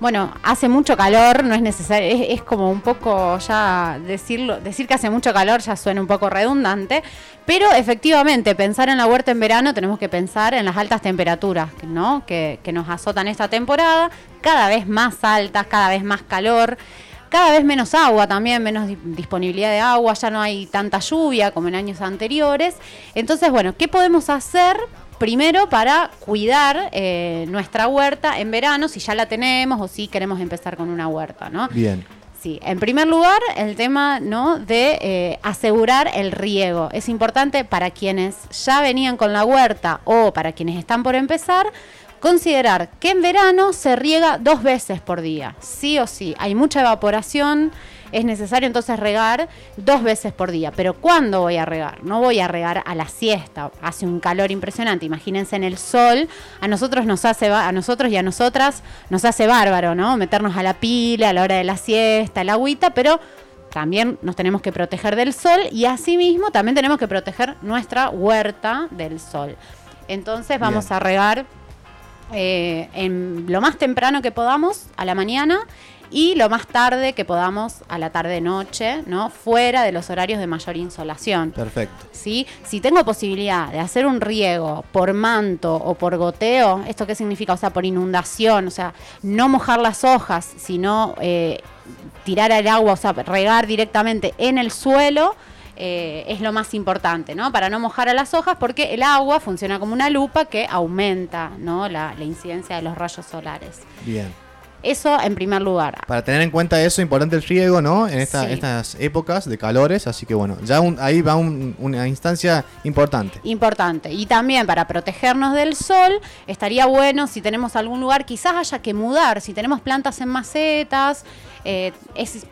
Bueno, hace mucho calor, no es necesario, es, como un poco ya decirlo, decir que hace mucho calor ya suena un poco redundante, pero efectivamente pensar en la huerta en verano tenemos que pensar en las altas temperaturas, ¿no? Que, que nos azotan esta temporada, cada vez más altas, cada vez más calor. Cada vez menos agua también, menos disponibilidad de agua, ya no hay tanta lluvia como en años anteriores. Entonces, bueno, ¿qué podemos hacer primero para cuidar eh, nuestra huerta en verano, si ya la tenemos o si queremos empezar con una huerta, ¿no? Bien. Sí, en primer lugar, el tema ¿no? de eh, asegurar el riego. Es importante para quienes ya venían con la huerta o para quienes están por empezar, Considerar que en verano se riega dos veces por día, sí o sí. Hay mucha evaporación, es necesario entonces regar dos veces por día. Pero ¿cuándo voy a regar? No voy a regar a la siesta, hace un calor impresionante. Imagínense en el sol, a nosotros nos hace a nosotros y a nosotras nos hace bárbaro, ¿no? Meternos a la pila a la hora de la siesta, el agüita, pero también nos tenemos que proteger del sol y asimismo también tenemos que proteger nuestra huerta del sol. Entonces vamos a regar eh, en lo más temprano que podamos, a la mañana, y lo más tarde que podamos a la tarde-noche, ¿no? Fuera de los horarios de mayor insolación. Perfecto. ¿Sí? Si tengo posibilidad de hacer un riego por manto o por goteo, ¿esto qué significa? O sea, por inundación, o sea, no mojar las hojas, sino eh, tirar el agua, o sea, regar directamente en el suelo, eh, es lo más importante, ¿no? Para no mojar a las hojas, porque el agua funciona como una lupa que aumenta, ¿no? La, incidencia de los rayos solares. Bien. Eso en primer lugar. Para tener en cuenta eso, importante el riego, ¿no? En estas épocas de calores, así que bueno, ya ahí va una instancia importante. Importante. Y también para protegernos del sol, estaría bueno si tenemos algún lugar, quizás haya que mudar, si tenemos plantas en macetas, eh, es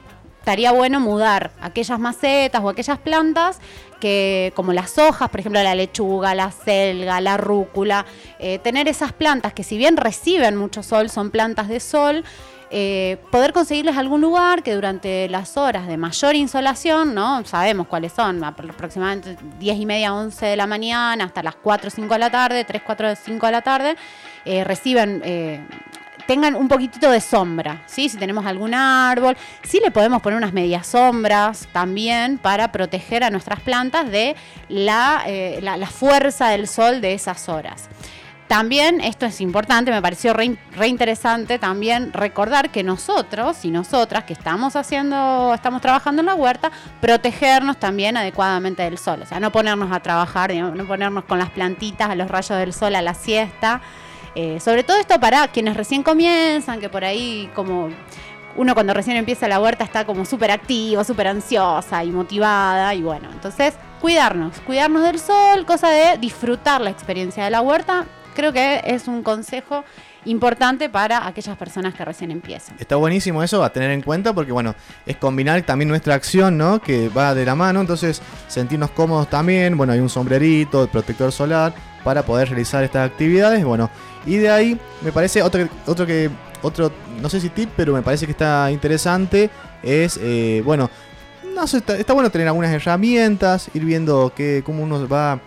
estaría bueno mudar aquellas macetas o aquellas plantas que, como las hojas, por ejemplo, la lechuga, la selga, la rúcula, eh, tener esas plantas que si bien reciben mucho sol, son plantas de sol, eh, poder conseguirles algún lugar que durante las horas de mayor insolación, ¿no? Sabemos cuáles son, aproximadamente 10 y media, 11 de la mañana, hasta las 4 o 5 de la tarde, 3, 4 5 de la tarde, eh, reciben tengan un poquitito de sombra, ¿sí? Si tenemos algún árbol, sí le podemos poner unas medias sombras también para proteger a nuestras plantas de la, eh, fuerza del sol de esas horas. También, esto es importante, me pareció re también recordar que nosotros y nosotras que estamos haciendo, estamos trabajando en la huerta, protegernos también adecuadamente del sol. O sea, no ponernos a trabajar, no ponernos con las plantitas a los rayos del sol a la siesta. Eh, sobre todo esto para quienes recién comienzan, que por ahí como uno cuando recién empieza la huerta está como súper activo, súper ansiosa y motivada y bueno, entonces cuidarnos, cuidarnos del sol, cosa de disfrutar la experiencia de la huerta, creo que es un consejo importante para aquellas personas que recién empiezan. Está buenísimo eso a tener en cuenta porque bueno, es combinar también nuestra acción, ¿no? Que va de la mano, entonces sentirnos cómodos también, bueno, hay un sombrerito, el protector solar para poder realizar estas actividades, bueno, y de ahí me parece otro, otro que, otro, no sé si tip, pero me parece que está interesante, es, eh, bueno, no sé, está, bueno tener algunas herramientas, ir viendo que, cómo uno va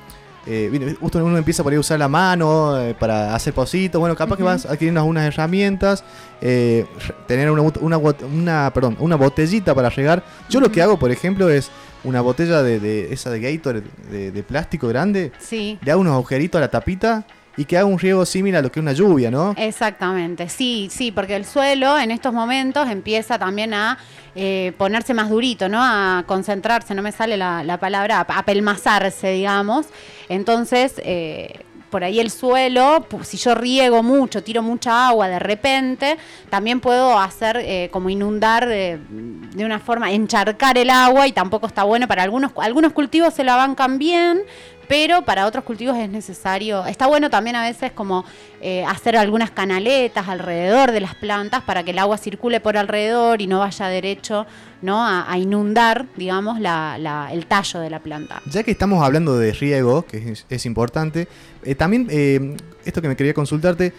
eh, justo uno empieza por ahí a usar la mano eh, para hacer positos. Bueno, capaz que vas adquiriendo algunas herramientas. Eh, tener una, una, perdón, una botellita para regar. Yo lo que hago, por ejemplo, es una botella de, esa de Gator de, plástico grande. Sí. Le hago unos agujeritos a la tapita y que haga un riego similar a lo que es una lluvia, ¿no? Exactamente, sí, sí, porque el suelo en estos momentos empieza también a eh, ponerse más durito, ¿no? A concentrarse, no me sale la, palabra, a pelmazarse, digamos. Entonces, eh, por ahí el suelo, si yo riego mucho, tiro mucha agua de repente, también puedo hacer eh, como inundar de, una forma, encharcar el agua y tampoco está bueno para algunos, algunos cultivos se la bancan bien, pero para otros cultivos es necesario, está bueno también a veces como eh, hacer algunas canaletas alrededor de las plantas para que el agua circule por alrededor y no vaya derecho ¿no? a, inundar, digamos, el tallo de la planta. Ya que estamos hablando de riego, que es, importante, eh, también eh, esto que me quería consultarte,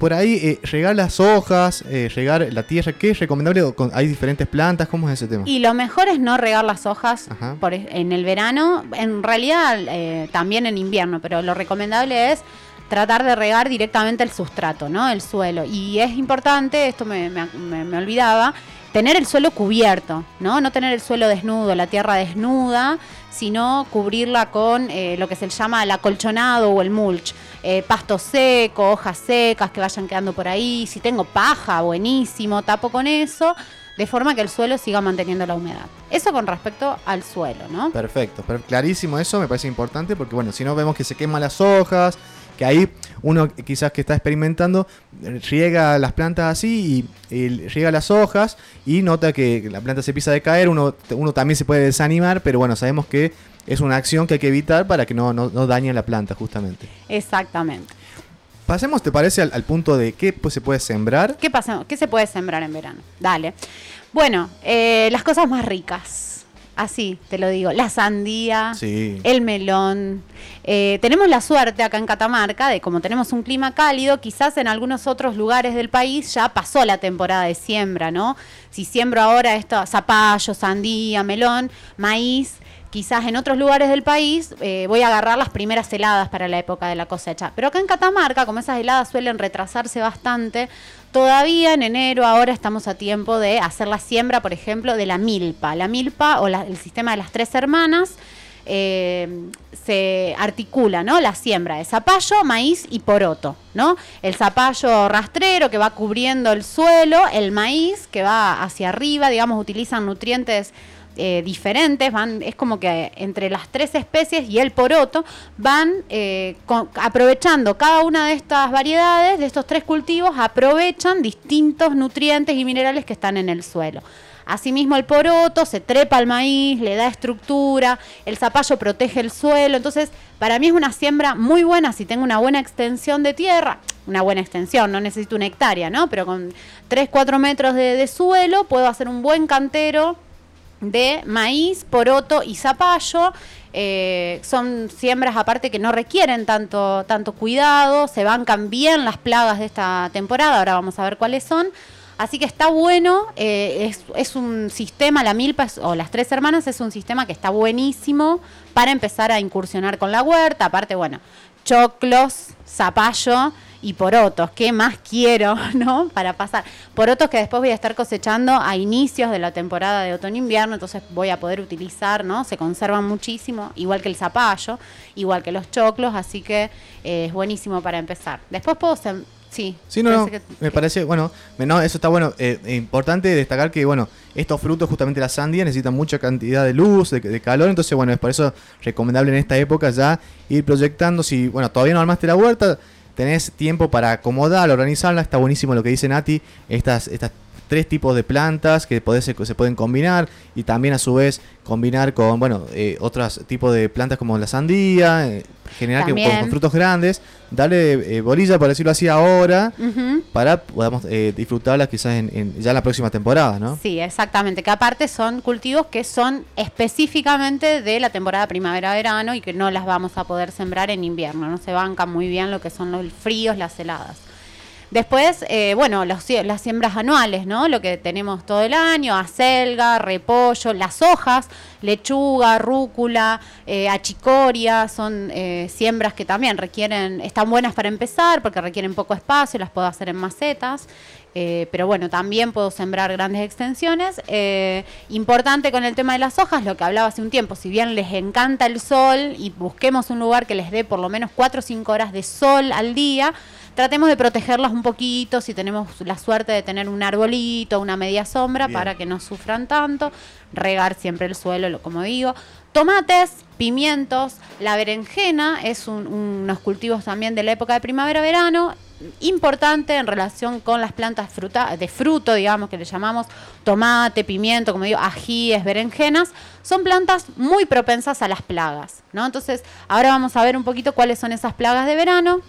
por ahí eh, regar las hojas, eh, regar la tierra, ¿qué es recomendable? ¿Hay diferentes plantas? ¿Cómo es ese tema? Y lo mejor es no regar las hojas en el verano, en realidad eh, también en invierno, pero lo recomendable es tratar de regar directamente el sustrato, ¿no? El suelo. Y es importante, esto me, olvidaba, tener el suelo cubierto, ¿no? No tener el suelo desnudo, la tierra desnuda, sino cubrirla con eh, lo que se llama el acolchonado o el mulch. Eh, pasto seco, hojas secas que vayan quedando por ahí. Si tengo paja, buenísimo, tapo con eso de forma que el suelo siga manteniendo la humedad. Eso con respecto al suelo, ¿no? Perfecto, clarísimo eso, me parece importante porque bueno, si no vemos que se queman las hojas, que ahí uno quizás que está experimentando riega las plantas así y, riega las hojas y nota que la planta se empieza a decaer, uno, uno también se puede desanimar, pero bueno, sabemos que es una acción que hay que evitar para que no, no, dañe la planta justamente. Exactamente. Pasemos, ¿te parece al, punto de qué pues, se puede sembrar? ¿Qué, pasa, ¿Qué se puede sembrar en verano? Dale. Bueno, eh, las cosas más ricas. Así te lo digo. La sandía, el melón. Eh, tenemos la suerte acá en Catamarca de como tenemos un clima cálido, quizás en algunos otros lugares del país ya pasó la temporada de siembra, ¿no? Si siembro ahora esto, zapallo, sandía, melón, maíz, quizás en otros lugares del país eh, voy a agarrar las primeras heladas para la época de la cosecha. Pero acá en Catamarca, como esas heladas suelen retrasarse bastante, todavía en enero ahora estamos a tiempo de hacer la siembra, por ejemplo, de la milpa. La milpa o el sistema de las tres hermanas. Eh, se articula, ¿no? La siembra de zapallo, maíz y poroto, ¿no? El zapallo rastrero que va cubriendo el suelo, el maíz que va hacia arriba, digamos, utilizan nutrientes eh, diferentes, van, es como que entre las tres especies y el poroto van eh, aprovechando cada una de estas variedades, de estos tres cultivos, aprovechan distintos nutrientes y minerales que están en el suelo. Asimismo el poroto se trepa al maíz, le da estructura, el zapallo protege el suelo, entonces para mí es una siembra muy buena si tengo una buena extensión de tierra, una buena extensión, no necesito una hectárea, ¿no? Pero con 3, 4 metros de suelo puedo hacer un buen cantero de maíz, poroto y zapallo. Eh, son siembras aparte que no requieren tanto, tanto cuidado, se bancan bien las plagas de esta temporada, ahora vamos a ver cuáles son. Así que está bueno, eh, es, un sistema, la milpa o las tres hermanas es un sistema que está buenísimo para empezar a incursionar con la huerta. Aparte, bueno, choclos, zapallo y porotos. ¿Qué más quiero, no? Para pasar. Porotos que después voy a estar cosechando a inicios de la temporada de otoño-invierno, entonces voy a poder utilizar, ¿no? Se conservan muchísimo, igual que el zapallo, igual que los choclos, así que eh, es buenísimo para empezar. Después puedo Sí, sí no, me parece, bueno, no, eso está bueno. Eh, importante destacar que, bueno, estos frutos, justamente la sandía, necesitan mucha cantidad de luz, de, calor, entonces, bueno, es por eso recomendable en esta época ya ir proyectando. Si, bueno, todavía no armaste la huerta, tenés tiempo para acomodarla, organizarla. Está buenísimo lo que dice Nati. Estas, estas tres tipos de plantas que se pueden combinar y también a su vez combinar con bueno eh, otros tipos de plantas como la sandía, eh, generar que con, frutos grandes, darle eh, bolilla, por decirlo así, ahora para podamos eh, disfrutarlas quizás en, ya en la próxima temporada, ¿no? Sí, exactamente, que aparte son cultivos que son específicamente de la temporada primavera-verano y que no las vamos a poder sembrar en invierno, no se bancan muy bien lo que son los fríos, las heladas. Después, eh, bueno, las siembras anuales, ¿no? Lo que tenemos todo el año, acelga, repollo, las hojas, lechuga, rúcula, eh, achicoria, son eh, siembras que también requieren, están buenas para empezar porque requieren poco espacio, las puedo hacer en macetas. pero bueno, también puedo sembrar grandes extensiones. importante con el tema de las hojas, lo que hablaba hace un tiempo, si bien les encanta el sol y busquemos un lugar que les dé por lo menos 4 o 5 horas de sol al día, tratemos de protegerlas un poquito, si tenemos la suerte de tener un arbolito, una media sombra, para que no sufran tanto, regar siempre el suelo, como digo. Tomates, pimientos, la berenjena es unos cultivos también de la época de primavera-verano, importante en relación con las plantas fruta, de fruto, digamos, que le llamamos tomate, pimiento, como digo, ajíes, berenjenas, son plantas muy propensas a las plagas, ¿no? Entonces, ahora vamos a ver un poquito cuáles son esas plagas de verano.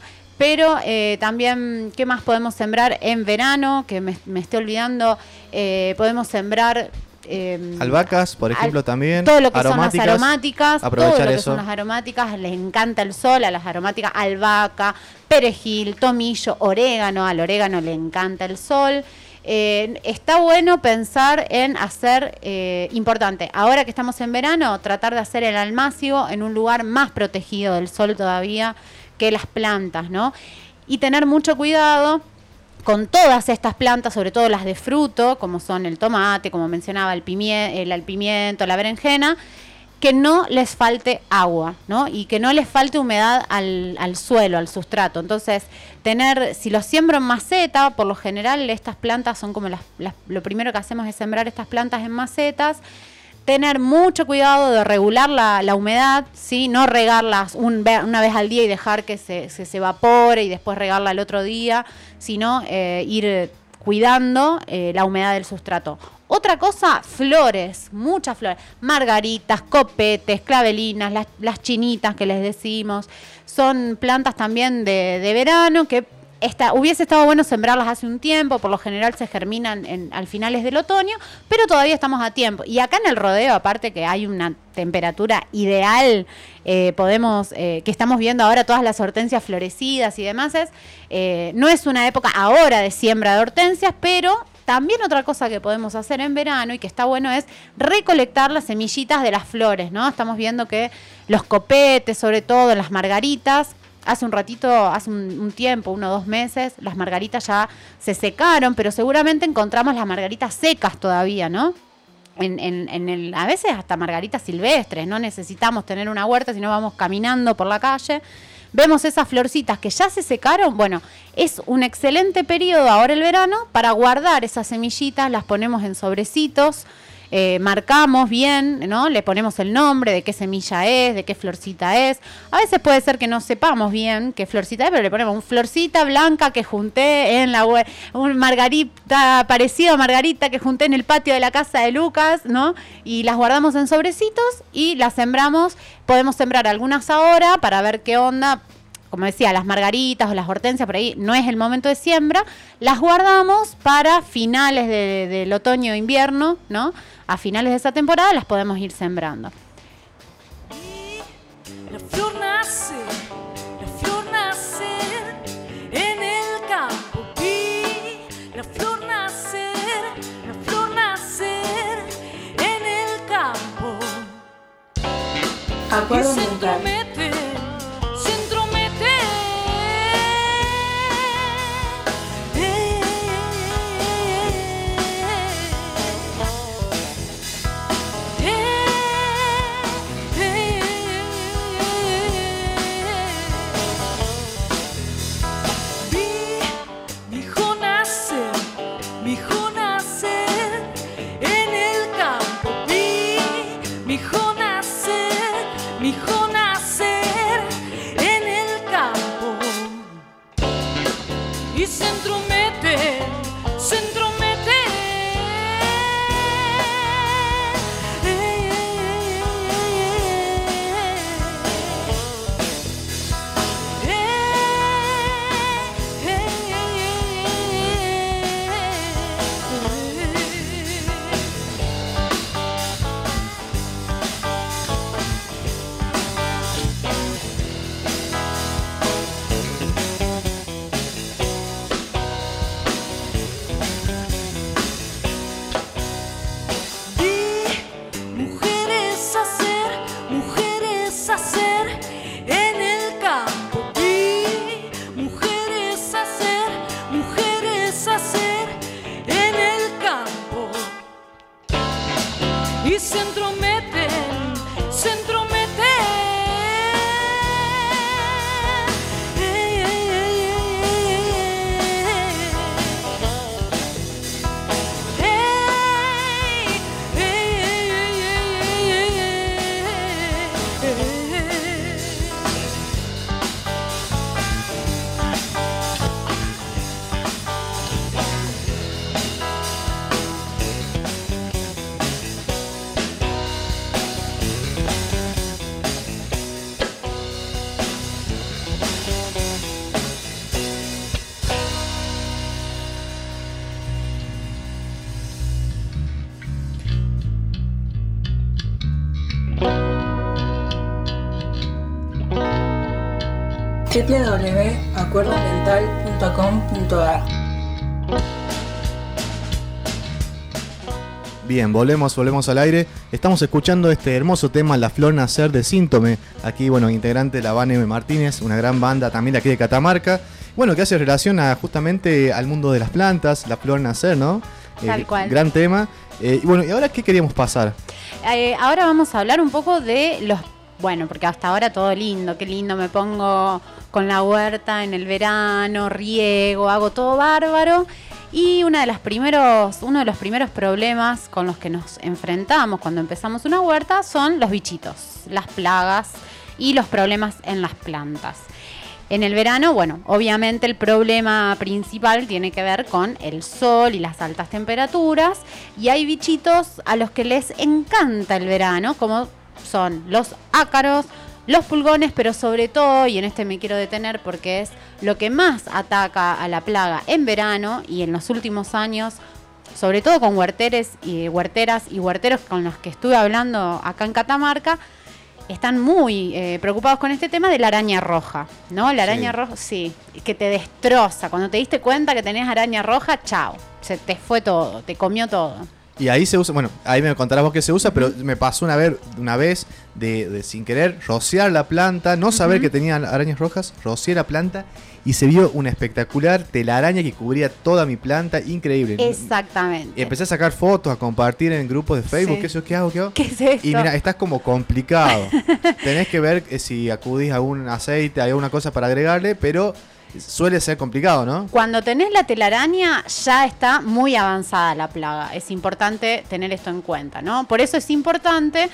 Pero eh, también, ¿qué más podemos sembrar en verano? Que me, esté olvidando, eh, podemos sembrar... Eh, Albahacas, por ejemplo, también. Todo lo que son las aromáticas. Aprovechar todo lo que son las aromáticas, les encanta el sol a las aromáticas. Albahaca, perejil, tomillo, orégano. Al orégano le encanta el sol. está bueno pensar en hacer, importante, ahora que estamos en verano, tratar de hacer el almacio en un lugar más protegido del sol todavía, que las plantas, ¿no? Y tener mucho cuidado con todas estas plantas, sobre todo las de fruto, como son el tomate, como mencionaba el, el pimiento, la berenjena, que no les falte agua, ¿no? Y que no les falte humedad al, suelo, al sustrato. Entonces, tener, si los siembro en maceta, por lo general estas plantas son como las, lo primero que hacemos es sembrar estas plantas en macetas, tener mucho cuidado de regular la, humedad, ¿sí? No regarlas una vez al día y dejar que se, se, evapore y después regarla el otro día, sino eh, ir cuidando eh, la humedad del sustrato. Otra cosa, flores, muchas flores, margaritas, copetes, clavelinas, las, chinitas que les decimos, son plantas también de, verano que hubiese estado bueno sembrarlas hace un tiempo, por lo general se germinan en, al finales del otoño, pero todavía estamos a tiempo. Y acá en el rodeo, aparte que hay una temperatura ideal, eh, podemos, eh, que estamos viendo ahora todas las hortensias florecidas y demás, es, eh, no es una época ahora de siembra de hortensias, pero también otra cosa que podemos hacer en verano y que está bueno es recolectar las semillitas de las flores, ¿no? Estamos viendo que los copetes, sobre todo las margaritas, hace un ratito, hace un, tiempo, uno o dos meses, las margaritas ya se secaron, pero seguramente encontramos las margaritas secas todavía, ¿no? En, en, el, a veces hasta margaritas silvestres, no necesitamos tener una huerta, sino vamos caminando por la calle vemos esas florcitas que ya se secaron, bueno, es un excelente periodo ahora el verano para guardar esas semillitas, las ponemos en sobrecitos. Eh, marcamos bien, ¿no? Le ponemos el nombre de qué semilla es, de qué florcita es. A veces puede ser que no sepamos bien qué florcita es, pero le ponemos un florcita blanca que junté en la un margarita parecido a margarita que junté en el patio de la casa de Lucas, ¿no? Y las guardamos en sobrecitos y las sembramos. Podemos sembrar algunas ahora para ver qué onda como decía, las margaritas o las hortensias, por ahí no es el momento de siembra, las guardamos para finales del otoño-invierno, ¿no? A finales de esa temporada las podemos ir sembrando. La flor nace, la flor nace en el campo. la flor nace, la flor nace en el campo. Acuerdo www.acuerdomental.com.ar Bien, volvemos, volvemos al aire. Estamos escuchando este hermoso tema La Flor Nacer de Síntome. Aquí, bueno, integrante de la Van M. Martínez, una gran banda también de aquí de Catamarca. Bueno, que hace relación a, justamente al mundo de las plantas, La Flor Nacer, ¿no? Tal eh, cual. Gran tema. Eh, y bueno, ¿y ahora qué queríamos pasar? Eh, ahora vamos a hablar un poco de los bueno, porque hasta ahora todo lindo, qué lindo me pongo con la huerta en el verano, riego, hago todo bárbaro. Y de primeros, uno de los primeros problemas con los que nos enfrentamos cuando empezamos una huerta son los bichitos, las plagas y los problemas en las plantas. En el verano, bueno, obviamente el problema principal tiene que ver con el sol y las altas temperaturas y hay bichitos a los que les encanta el verano, como son los ácaros, los pulgones, pero sobre todo, y en este me quiero detener porque es lo que más ataca a la plaga en verano y en los últimos años, sobre todo con huerteres y huerteras y huerteros con los que estuve hablando acá en Catamarca, están muy eh, preocupados con este tema de la araña roja, ¿no? La araña Sí. roja, sí, que te destroza. Cuando te diste cuenta que tenés araña roja, chao, se te fue todo, te comió todo. Y ahí se usa, bueno, ahí me contarás vos que se usa, pero me pasó una vez, una vez de, de sin querer rociar la planta, no saber que tenía arañas rojas, rocié la planta y se vio una espectacular telaraña que cubría toda mi planta, increíble. Exactamente. Y empecé a sacar fotos, a compartir en grupos de Facebook, Sí. ¿qué, eso, ¿qué hago? ¿Qué hago? ¿Qué es esto? Y mira, estás como complicado. Tenés que ver eh, si acudís a un aceite, hay alguna cosa para agregarle, pero suele ser complicado, ¿no? Cuando tenés la telaraña ya está muy avanzada la plaga. Es importante tener esto en cuenta, ¿no? Por eso es importante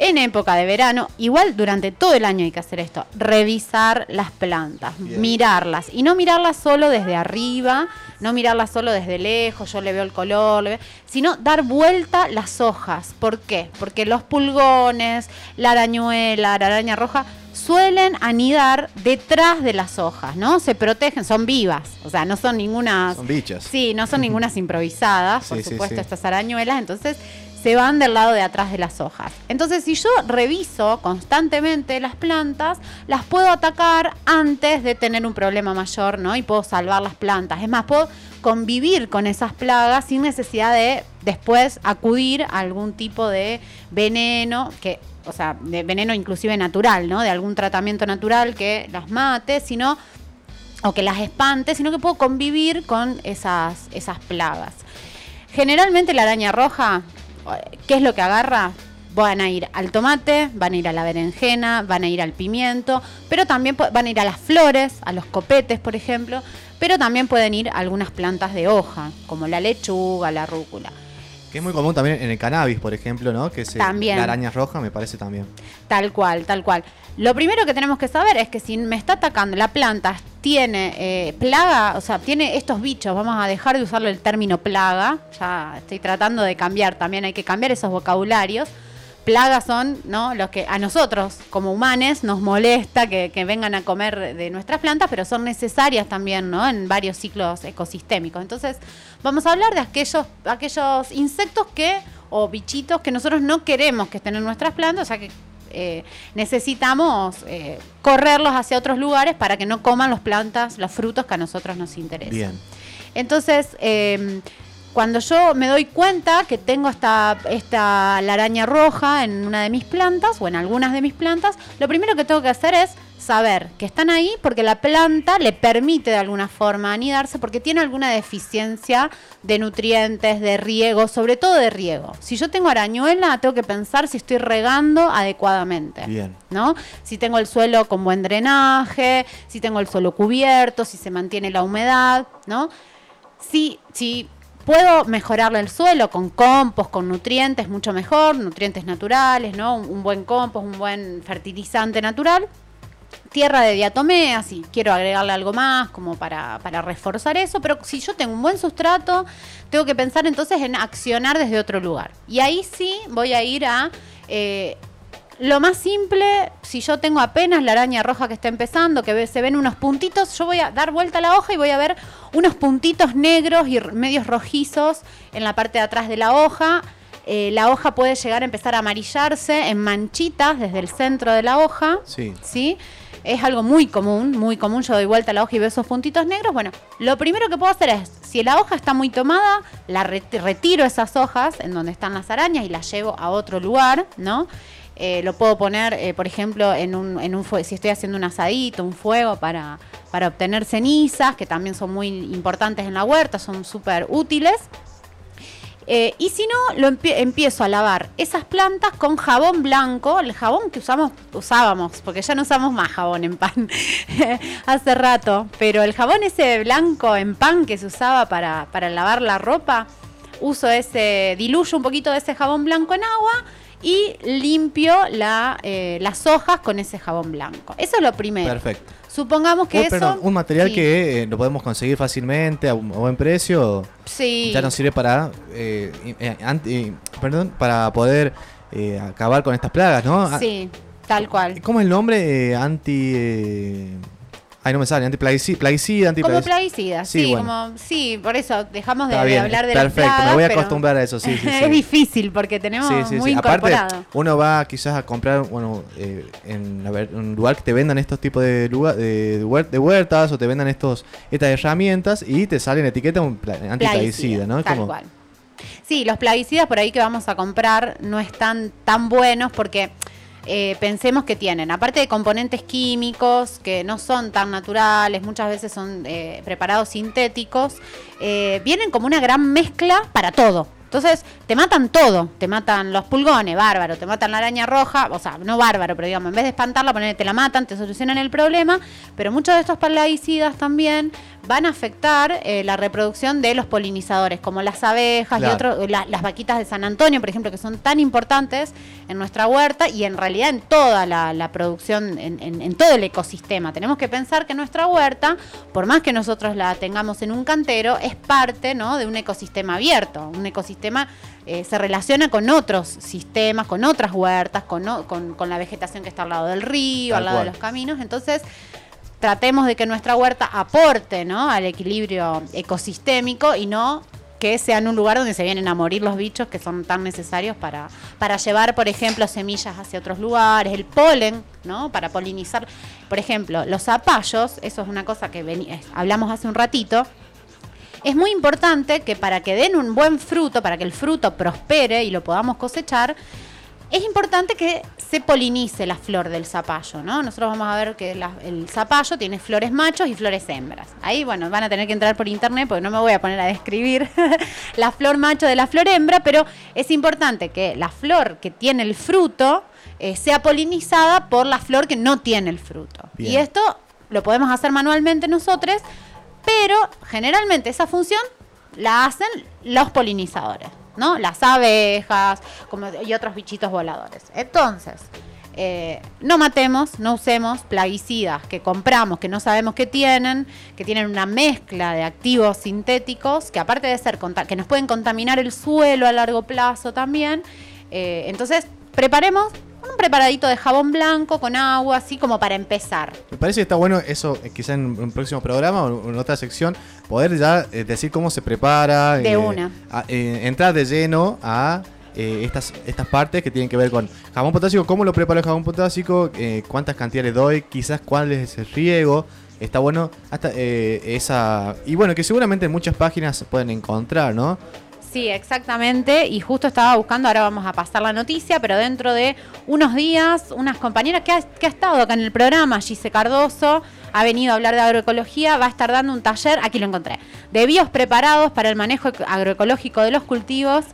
en época de verano, igual durante todo el año hay que hacer esto, revisar las plantas, Bien. mirarlas y no mirarlas solo desde arriba, no mirarlas solo desde lejos, yo le veo el color, le veo- sino dar vuelta las hojas. ¿Por qué? Porque los pulgones, la arañuela, la araña roja suelen anidar detrás de las hojas, ¿no? Se protegen, son vivas, o sea, no son ninguna Son bichas. Sí, no son ningunas improvisadas, por Sí, sí, supuesto, sí. estas arañuelas, entonces se van del lado de atrás de las hojas. Entonces, si yo reviso constantemente las plantas, las puedo atacar antes de tener un problema mayor, ¿no? Y puedo salvar las plantas. Es más, puedo convivir con esas plagas sin necesidad de después acudir a algún tipo de veneno que o sea, de veneno inclusive natural, ¿no? De algún tratamiento natural que las mate, sino o que las espante, sino que puedo convivir con esas, esas plagas. Generalmente la araña roja, ¿qué es lo que agarra? Van a ir al tomate, van a ir a la berenjena, van a ir al pimiento, pero también van a ir a las flores, a los copetes, por ejemplo, pero también pueden ir a algunas plantas de hoja, como la lechuga, la rúcula. Que es muy común también en el cannabis, por ejemplo, ¿no? Que se, También. la araña roja me parece también. Tal cual, tal cual. Lo primero que tenemos que saber es que si me está atacando la planta, tiene eh, plaga, o sea, tiene estos bichos, vamos a dejar de usarlo el término plaga, ya estoy tratando de cambiar, también hay que cambiar esos vocabularios. Plagas son, ¿no? Los que a nosotros, como humanos, nos molesta que, que vengan a comer de nuestras plantas, pero son necesarias también, ¿no? En varios ciclos ecosistémicos. Entonces, vamos a hablar de aquellos, aquellos insectos que, o bichitos que nosotros no queremos que estén en nuestras plantas, o sea que eh, necesitamos eh, correrlos hacia otros lugares para que no coman las plantas, los frutos que a nosotros nos interesan. Bien. Entonces, eh, cuando yo me doy cuenta que tengo esta, esta la araña roja en una de mis plantas o en algunas de mis plantas, lo primero que tengo que hacer es saber que están ahí porque la planta le permite de alguna forma anidarse porque tiene alguna deficiencia de nutrientes, de riego, sobre todo de riego. Si yo tengo arañuela, tengo que pensar si estoy regando adecuadamente. Bien. ¿no? Si tengo el suelo con buen drenaje, si tengo el suelo cubierto, si se mantiene la humedad, ¿no? Si, si puedo mejorarle el suelo con compost, con nutrientes, mucho mejor, nutrientes naturales, ¿no? Un, buen compost, un buen fertilizante natural. Tierra de diatomea, si quiero agregarle algo más como para, para reforzar eso, pero si yo tengo un buen sustrato, tengo que pensar entonces en accionar desde otro lugar. Y ahí sí voy a ir a eh, lo más simple, si yo tengo apenas la araña roja que está empezando, que se ven unos puntitos, yo voy a dar vuelta a la hoja y voy a ver unos puntitos negros y medios rojizos en la parte de atrás de la hoja. eh, la hoja puede llegar a empezar a amarillarse en manchitas desde el centro de la hoja. Sí. ¿sí? Es algo muy común, muy común. Yo doy vuelta a la hoja y veo esos puntitos negros. Bueno, lo primero que puedo hacer es, si la hoja está muy tomada, la retiro esas hojas en donde están las arañas y las llevo a otro lugar, ¿no? Eh, lo puedo poner, eh, por ejemplo, en un, en un si estoy haciendo un asadito, un fuego para, para obtener cenizas, que también son muy importantes en la huerta, son súper útiles. Eh, y si no, lo empiezo a lavar esas plantas con jabón blanco, el jabón que usamos, usábamos, porque ya no usamos más jabón en pan hace rato, pero el jabón ese blanco en pan que se usaba para, para lavar la ropa, uso ese, diluyo un poquito de ese jabón blanco en agua y limpio la, eh, las hojas con ese jabón blanco. Eso es lo primero. Perfecto. Supongamos que eso. un material que eh, lo podemos conseguir fácilmente a un buen precio. Sí. Ya nos sirve para, eh, perdón, para poder acabar con estas plagas, ¿no? Sí, tal cual. ¿Cómo es el nombre? anti. Ay, no me sale, antiplaguicida, plaguicida, Como plaguicida, sí, como, sí, por eso dejamos de, hablar de Perfecto, las me voy a acostumbrar a eso, sí, sí, Es difícil porque tenemos muy incorporado. Aparte, uno va quizás a comprar, bueno, eh, en un lugar que te vendan estos tipos de, lugar, de, huertas o te vendan estos estas herramientas y te salen etiqueta antiplaguicida, ¿no? Tal cual. Sí, los plaguicidas por ahí que vamos a comprar no están tan buenos porque eh, pensemos que tienen, aparte de componentes químicos que no son tan naturales, muchas veces son eh, preparados sintéticos, eh, vienen como una gran mezcla para todo. Entonces, te matan todo. Te matan los pulgones, bárbaro. Te matan la araña roja, o sea, no bárbaro, pero digamos, en vez de espantarla, te la matan, te solucionan el problema. Pero muchos de estos plaguicidas también van a afectar eh, la reproducción de los polinizadores, como las abejas y otros, las vaquitas de San Antonio, por ejemplo, que son tan importantes en nuestra huerta y en realidad en toda la, producción, en, todo el ecosistema. Tenemos que pensar que nuestra huerta, por más que nosotros la tengamos en un cantero, es parte ¿no? de un ecosistema abierto. Un ecosistema eh, se relaciona con otros sistemas, con otras huertas, con, con, la vegetación que está al lado del río, al lado de los caminos. Entonces, tratemos de que nuestra huerta aporte ¿no? al equilibrio ecosistémico y no que sea en un lugar donde se vienen a morir los bichos que son tan necesarios para, para llevar, por ejemplo, semillas hacia otros lugares, el polen, ¿no? Para polinizar. Por ejemplo, los zapallos, eso es una cosa que hablamos hace un ratito. Es muy importante que para que den un buen fruto, para que el fruto prospere y lo podamos cosechar, es importante que se polinice la flor del zapallo, ¿no? Nosotros vamos a ver que el zapallo tiene flores machos y flores hembras. Ahí, bueno, van a tener que entrar por internet porque no me voy a poner a describir la flor macho de la flor hembra, pero es importante que la flor que tiene el fruto eh, sea polinizada por la flor que no tiene el fruto. Y esto lo podemos hacer manualmente nosotros, pero generalmente esa función la hacen los polinizadores. ¿no? Las abejas como, y otros bichitos voladores. Entonces, eh, no matemos, no usemos plaguicidas que compramos, que no sabemos qué tienen, que tienen una mezcla de activos sintéticos, que aparte de ser que nos pueden contaminar el suelo a largo plazo también. Eh, entonces, preparemos un preparadito de jabón blanco con agua, así como para empezar. Me parece que está bueno eso, eh, quizá en un próximo programa o en otra sección, poder ya eh, decir cómo se prepara. De eh, una. entrar de lleno a estas, estas partes que tienen que ver con jabón potásico, cómo lo preparo el jabón potásico, cuántas cantidades doy, quizás cuál es el riego. Está bueno hasta esa... Y bueno, que seguramente en muchas páginas pueden encontrar, ¿no? Sí, exactamente. Y justo estaba buscando, ahora vamos a pasar la noticia, pero dentro de unos días, unas compañeras que ha, estado acá en el programa, Gise Cardoso, ha venido a hablar de agroecología, va a estar dando un taller, aquí lo encontré, de bios preparados para el manejo agroecológico de los cultivos.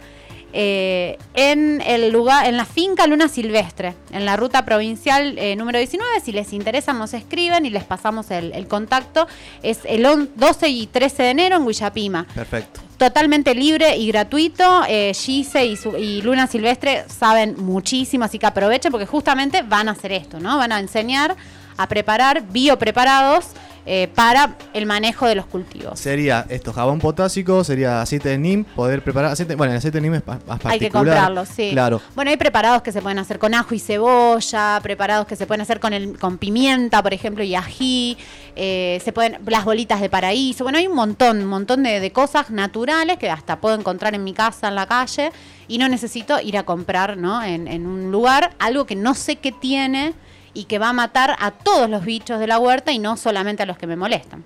Eh, en el lugar, en la finca Luna Silvestre, en la ruta provincial eh, número 19. Si les interesa, nos escriben y les pasamos el, el contacto. Es el 12 y 13 de enero en Huillapima. Perfecto totalmente libre y gratuito. Eh, Gise y, Luna Silvestre saben muchísimo, así que aprovechen porque justamente van a hacer esto, ¿no? Van a enseñar a preparar biopreparados eh, para el manejo de los cultivos. Sería esto, jabón potásico, sería aceite de NIM, poder preparar aceite, bueno, el aceite de NIM es más particular. Hay que comprarlo, sí. Claro. Bueno, hay preparados que se pueden hacer con ajo y cebolla, preparados que se pueden hacer con el con pimienta, por ejemplo, y ají, eh, se pueden las bolitas de paraíso. Bueno, hay un montón, un montón de, de cosas naturales que hasta puedo encontrar en mi casa, en la calle, y no necesito ir a comprar, ¿no? En, en un lugar algo que no sé qué tiene y que va a matar a todos los bichos de la huerta y no solamente a los que me molestan.